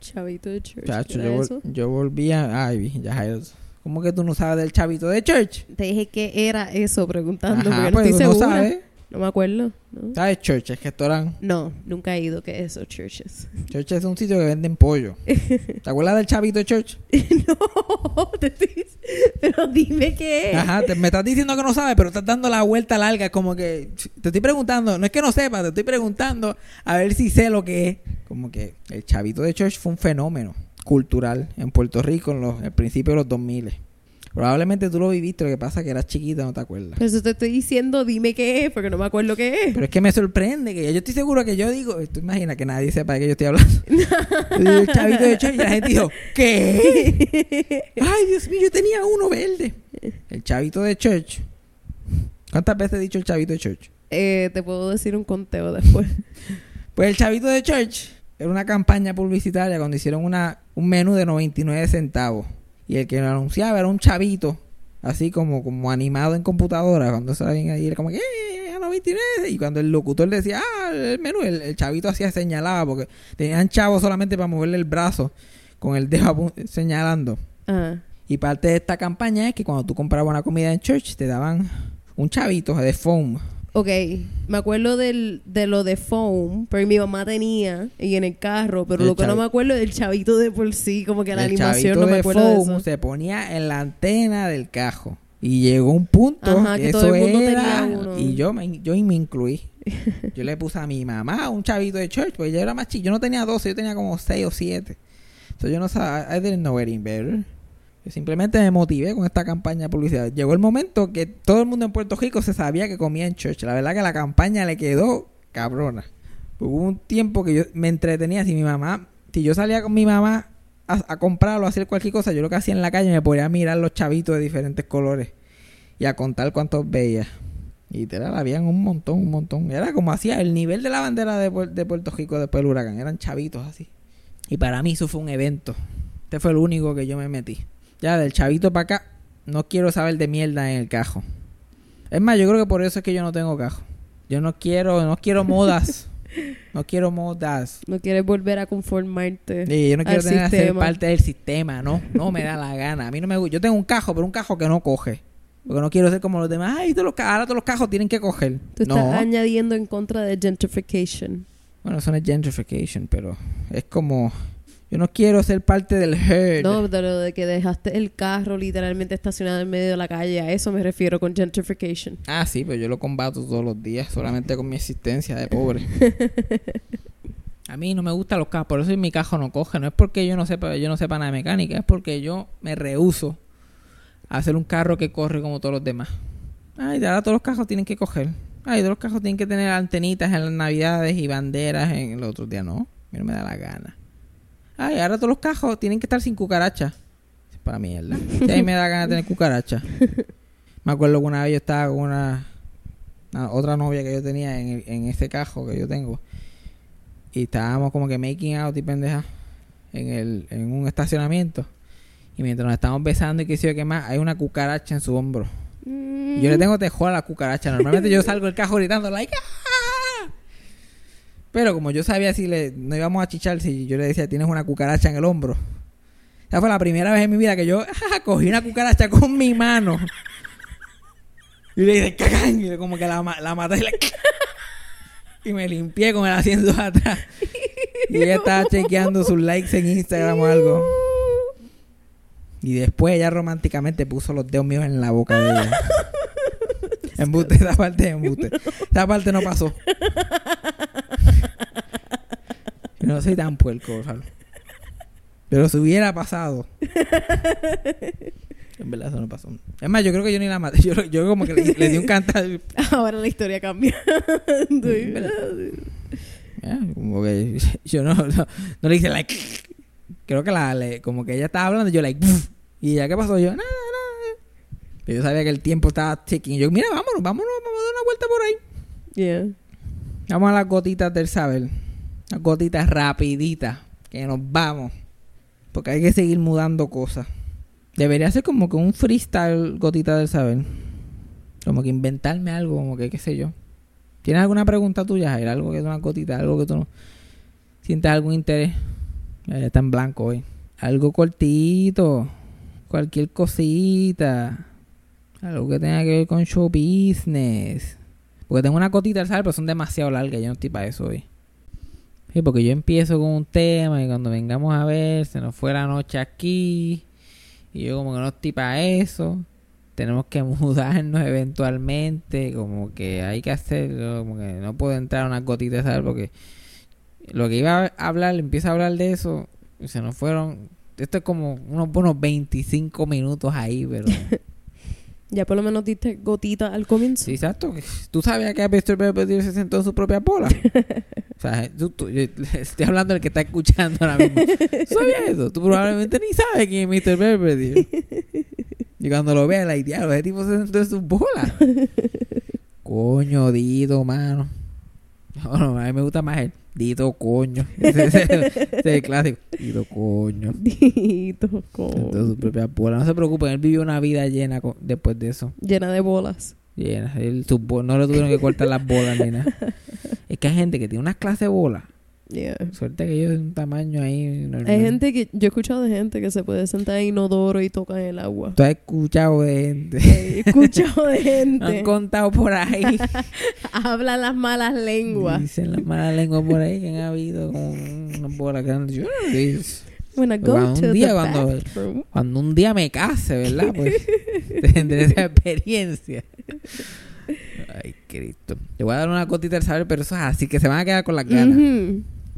Chavito de church. Chacho, ¿qué yo, vol- yo volvía. Ay, ya, ¿Cómo que tú no sabes del chavito de church? Te dije que era eso preguntando, Ajá, porque no pues estoy no sabes. No me acuerdo. ¿no? ¿Sabes church? Es que esto eran. No, nunca he ido que eso, churches. Church es un sitio que venden pollo. ¿Te acuerdas del chavito de church? no, te estoy... pero dime qué es. Ajá, te- me estás diciendo que no sabes, pero estás dando la vuelta larga. Como que te estoy preguntando, no es que no sepas, te estoy preguntando a ver si sé lo que es. Como que el chavito de church fue un fenómeno cultural en Puerto Rico en los, el principio de los 2000. Probablemente tú lo viviste, lo que pasa es que eras chiquita, no te acuerdas. Por eso te estoy diciendo, dime qué es, porque no me acuerdo qué es. Pero es que me sorprende que yo estoy seguro que yo digo, tú imaginas que nadie sepa de qué yo estoy hablando. El chavito de church y la gente dijo, ¿qué? Ay, Dios mío, yo tenía uno verde. El chavito de church. ¿Cuántas veces he dicho el chavito de church? Eh, te puedo decir un conteo después. Pues el chavito de church era una campaña publicitaria cuando hicieron una, un menú de 99 centavos. Y el que lo anunciaba era un chavito, así como, como animado en computadora. Cuando salían ahí, era como que, ¡eh! a 99. Y cuando el locutor decía, ah, el menú, el, el chavito hacía señalaba, porque tenían chavos solamente para moverle el brazo con el dedo señalando. Ajá. Y parte de esta campaña es que cuando tú comprabas una comida en church, te daban un chavito de foam. Ok, me acuerdo del, de lo de foam, pero mi mamá tenía y en el carro, pero El lo que no me acuerdo es del chavito de por sí, como que la el animación no me acuerdo de foam eso. se ponía en la antena del cajo. Y llegó un punto Ajá, que, que eso todo el mundo era... tenía uno. Y yo me, yo me incluí. yo le puse a mi mamá un chavito de church, porque yo era más chico. Yo no tenía 12, yo tenía como 6 o 7. Entonces yo no sabía, I didn't know any better. Simplemente me motivé con esta campaña de publicidad. Llegó el momento que todo el mundo en Puerto Rico se sabía que comía en church. La verdad que la campaña le quedó cabrona. Hubo un tiempo que yo me entretenía. Si mi mamá, si yo salía con mi mamá a, a comprar o a hacer cualquier cosa, yo lo que hacía en la calle me podía mirar los chavitos de diferentes colores y a contar cuántos veía. Y literal, habían un montón, un montón. Era como hacía el nivel de la bandera de, de Puerto Rico después del huracán. Eran chavitos así. Y para mí eso fue un evento. Este fue el único que yo me metí. Ya del chavito para acá, no quiero saber de mierda en el cajo. Es más, yo creo que por eso es que yo no tengo cajo. Yo no quiero, no quiero modas. no quiero modas. No quieres volver a conformarte. Sí, yo no quiero tener que ser parte del sistema, no, no me da la gana. A mí no me gusta. Yo tengo un cajo, pero un cajo que no coge. Porque no quiero ser como los demás. Ay, todos los, ahora todos los cajos tienen que coger. Tú estás No. añadiendo en contra de gentrification. Bueno, eso no es gentrification, pero es como... Yo no quiero ser parte del herd. No, de lo de que dejaste el carro literalmente estacionado en medio de la calle. A eso me refiero con gentrification. Ah, sí, pero yo lo combato todos los días, solamente con mi existencia de pobre. A mí no me gustan los cajos, por eso mi cajo no coge. No es porque yo no sepa, yo no sepa nada de mecánica, es porque yo me rehuso a hacer un carro que corre como todos los demás. Ay, ahora todos los cajos tienen que coger. Ay, todos los cajos tienen que tener antenitas en las navidades y banderas en los otros días. No, a mí no me da la gana. Ay, ahora todos los cajos tienen que estar sin cucaracha. Es para mierda. Y ahí me da ganas de tener cucaracha. Me acuerdo que una vez yo estaba con una, una- otra novia que yo tenía en, en ese cajo que yo tengo. Y estábamos como que making out y pendeja en, el, en un estacionamiento. Y mientras nos estábamos besando y que sé yo qué más, hay una cucaracha en su hombro. Y yo le tengo tejón a la cucaracha. Normalmente yo salgo del cajo gritando, like, "Ah". Pero como yo sabía si le, no íbamos a chichar, si yo le decía, tienes una cucaracha en el hombro. Esa fue la primera vez en mi vida que yo cogí una cucaracha con mi mano. Y le hice cagán, y como que la, la maté y, le- y me limpié con el asiento de atrás. Y ella estaba chequeando sus likes en Instagram o algo. Y después ella románticamente puso los dedos míos en la boca de ella. Embuste, esa parte es embuste. Esa parte no pasó. Yo no soy tan puerco, Gonzalo. Pero si hubiera pasado. En verdad eso no pasó. Es más, yo creo que yo ni la maté. Yo, yo como que le, le di un cantazo. Ahora la historia cambia. Como que yo no, no, no le hice like. Creo que la, le- como que ella estaba hablando, yo like. Y ya, ¿qué pasó? Yo, nada, nada. Pero yo sabía que el tiempo estaba ticking. Yo, mira, vámonos, vámonos, vamos a dar una vuelta por ahí. Yeah. Vamos a las gotitas del saber. Las gotitas rapiditas. Que nos vamos. Porque hay que seguir mudando cosas. Debería ser como que un freestyle gotita del saber. Como que inventarme algo, como que qué sé yo. ¿Tienes alguna pregunta tuya, Jair? Algo que es una gotita, algo que tú no sientes algún interés. Está en blanco hoy. Algo cortito. Cualquier cosita. Algo que tenga que ver con show business. Porque tengo una cotita del saber, pero son demasiado largas. Yo no estoy para eso hoy. Sí, porque yo empiezo con un tema y cuando vengamos a ver, se nos fue la noche aquí. Y yo como que no estoy para eso. Tenemos que mudarnos eventualmente. Como que hay que hacerlo. Como que no puedo entrar a una gotita de sal porque lo que iba a hablar, empiezo a hablar de eso. Y se nos fueron. Esto es como unos buenos 25 minutos ahí, pero. Ya por lo menos diste gotita al comienzo. Sí, exacto. Tú sabías que Mr. Belvedere se sentó en su propia bola. o sea, tú, tú- yo estoy hablando del que está escuchando ahora mismo. ¿Tú sabías eso? Tú probablemente ni sabes quién es Mr. Belvedere. y cuando lo veas, la diablo, ese tipo se sentó en su bola. coño, Dito, mano. No, no, a mí me gusta más el Dito, coño. Ese, ese- ese es el clásico. Dito, coño. Dito, Se con- sentó en su propia bola. No se preocupen, él vivió una vida llena co- después de eso. Llena de bolas. Llena. Él, sus bo- no le tuvieron que cortar las bolas ni nada. Es que hay gente que tiene unas clases de bolas. Yeah. Suerte que yo de un tamaño ahí normal. Hay gente que, yo he escuchado de gente que se puede sentar en inodoro y tocar el agua. Tú has escuchado de gente. He escuchado de Han gente. contado por ahí. Habla las malas lenguas. Dicen las malas lenguas por ahí que han habido con unas bolas grandes. Yo no sé. When I go Cuando un día the cuando-. Cuando un día me case, ¿verdad? Pues tendré esa experiencia. Ay, Cristo. Te voy a dar una gotita del saber, pero eso es así que se van a quedar con las ganas.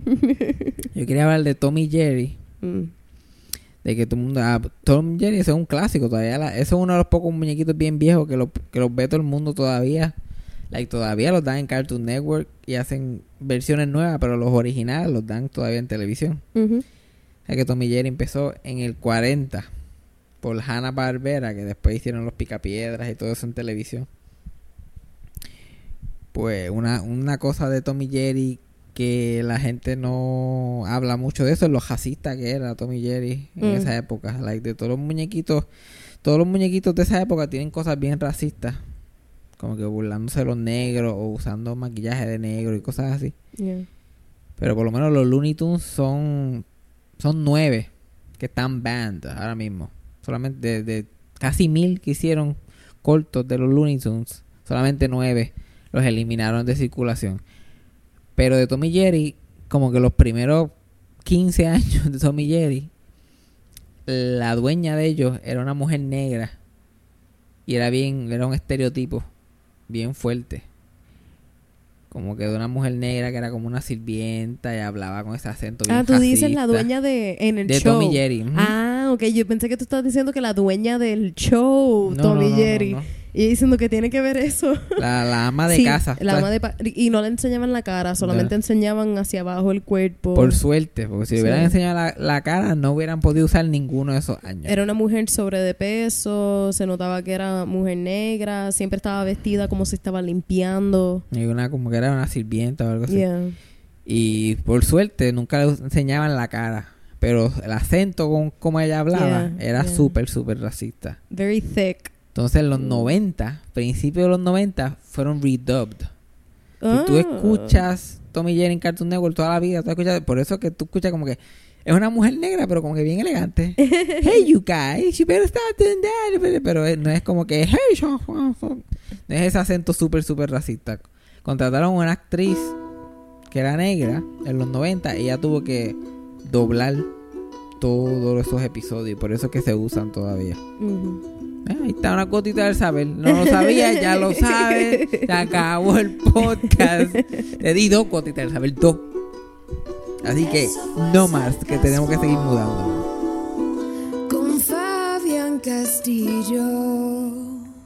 Yo quería hablar de Tommy Jerry. Mm. De que todo el mundo. ah, Tom Jerry, ese es un clásico todavía. la- eso es uno de los pocos muñequitos bien viejos que, lo- que los ve todo el mundo todavía. Like, todavía los dan en Cartoon Network y hacen versiones nuevas, pero los originales los dan todavía en televisión. Ujú. O sea que Tommy Jerry empezó en el 40 por Hanna Barbera, que después hicieron los picapiedras y todo eso en televisión. Pues una, una cosa de Tommy Jerry que la gente no habla mucho de eso es lo racista que era Tommy Jerry en Mm. esa época. Like, de todos los muñequitos, todos los muñequitos de esa época tienen cosas bien racistas. Como que burlándose de los negros o usando maquillaje de negro y cosas así. Yeah. Pero por lo menos los Looney Tunes son, son nueve que están banned ahora mismo. Solamente de, de casi mil que hicieron cortos de los Looney Tunes, solamente nueve los eliminaron de circulación. Pero de Tommy Jerry, como que los primeros 15 años de Tommy Jerry, la dueña de ellos era una mujer negra. Y era bien, era un estereotipo bien fuerte. Como que de una mujer negra que era como una sirvienta y hablaba con ese acento bien Ah, tú dices la dueña de en el de show. Tommy Jerry. Ah, ok. Yo pensé que tú estabas diciendo que la dueña del show, No, Tommy no, no, Jerry. Y diciendo que tiene que ver eso. La, la ama de Sí, casa. La ama de pa- y no le enseñaban la cara, solamente enseñaban hacia abajo el cuerpo. Por suerte, porque si Sí. hubieran enseñado la, la cara, no hubieran podido usar ninguno de esos años. Era una mujer sobre de peso, se notaba que era mujer negra, siempre estaba vestida como si estaba limpiando. Y una como que era una sirvienta o algo así. Yeah. Y por suerte nunca le enseñaban la cara. Pero el acento con como ella hablaba Yeah, era yeah. súper, súper racista. Very thick. Entonces en los Mm. 90, principios de los 90, fueron redubbed. Si tú Ah. escuchas Tommy Jerry en Cartoon Network toda la vida, tú escuchas, por eso que tú escuchas como que Es una mujer negra, pero como que bien elegante. hey, you guys, you better stop doing that. Pero no es como que, hey, yo- no es ese acento súper, súper racista. Contrataron a una actriz que era negra en los 90 y ella tuvo que doblar todos esos episodios. Por eso es que se usan todavía. Ujú. Eh, Ahí está una gotita del saber. No lo sabía, ya lo sabes. Se acabó el podcast. Te di dos gotitas del saber, dos. Así que no más, que tenemos que seguir mudando. Con Fabián Castillo.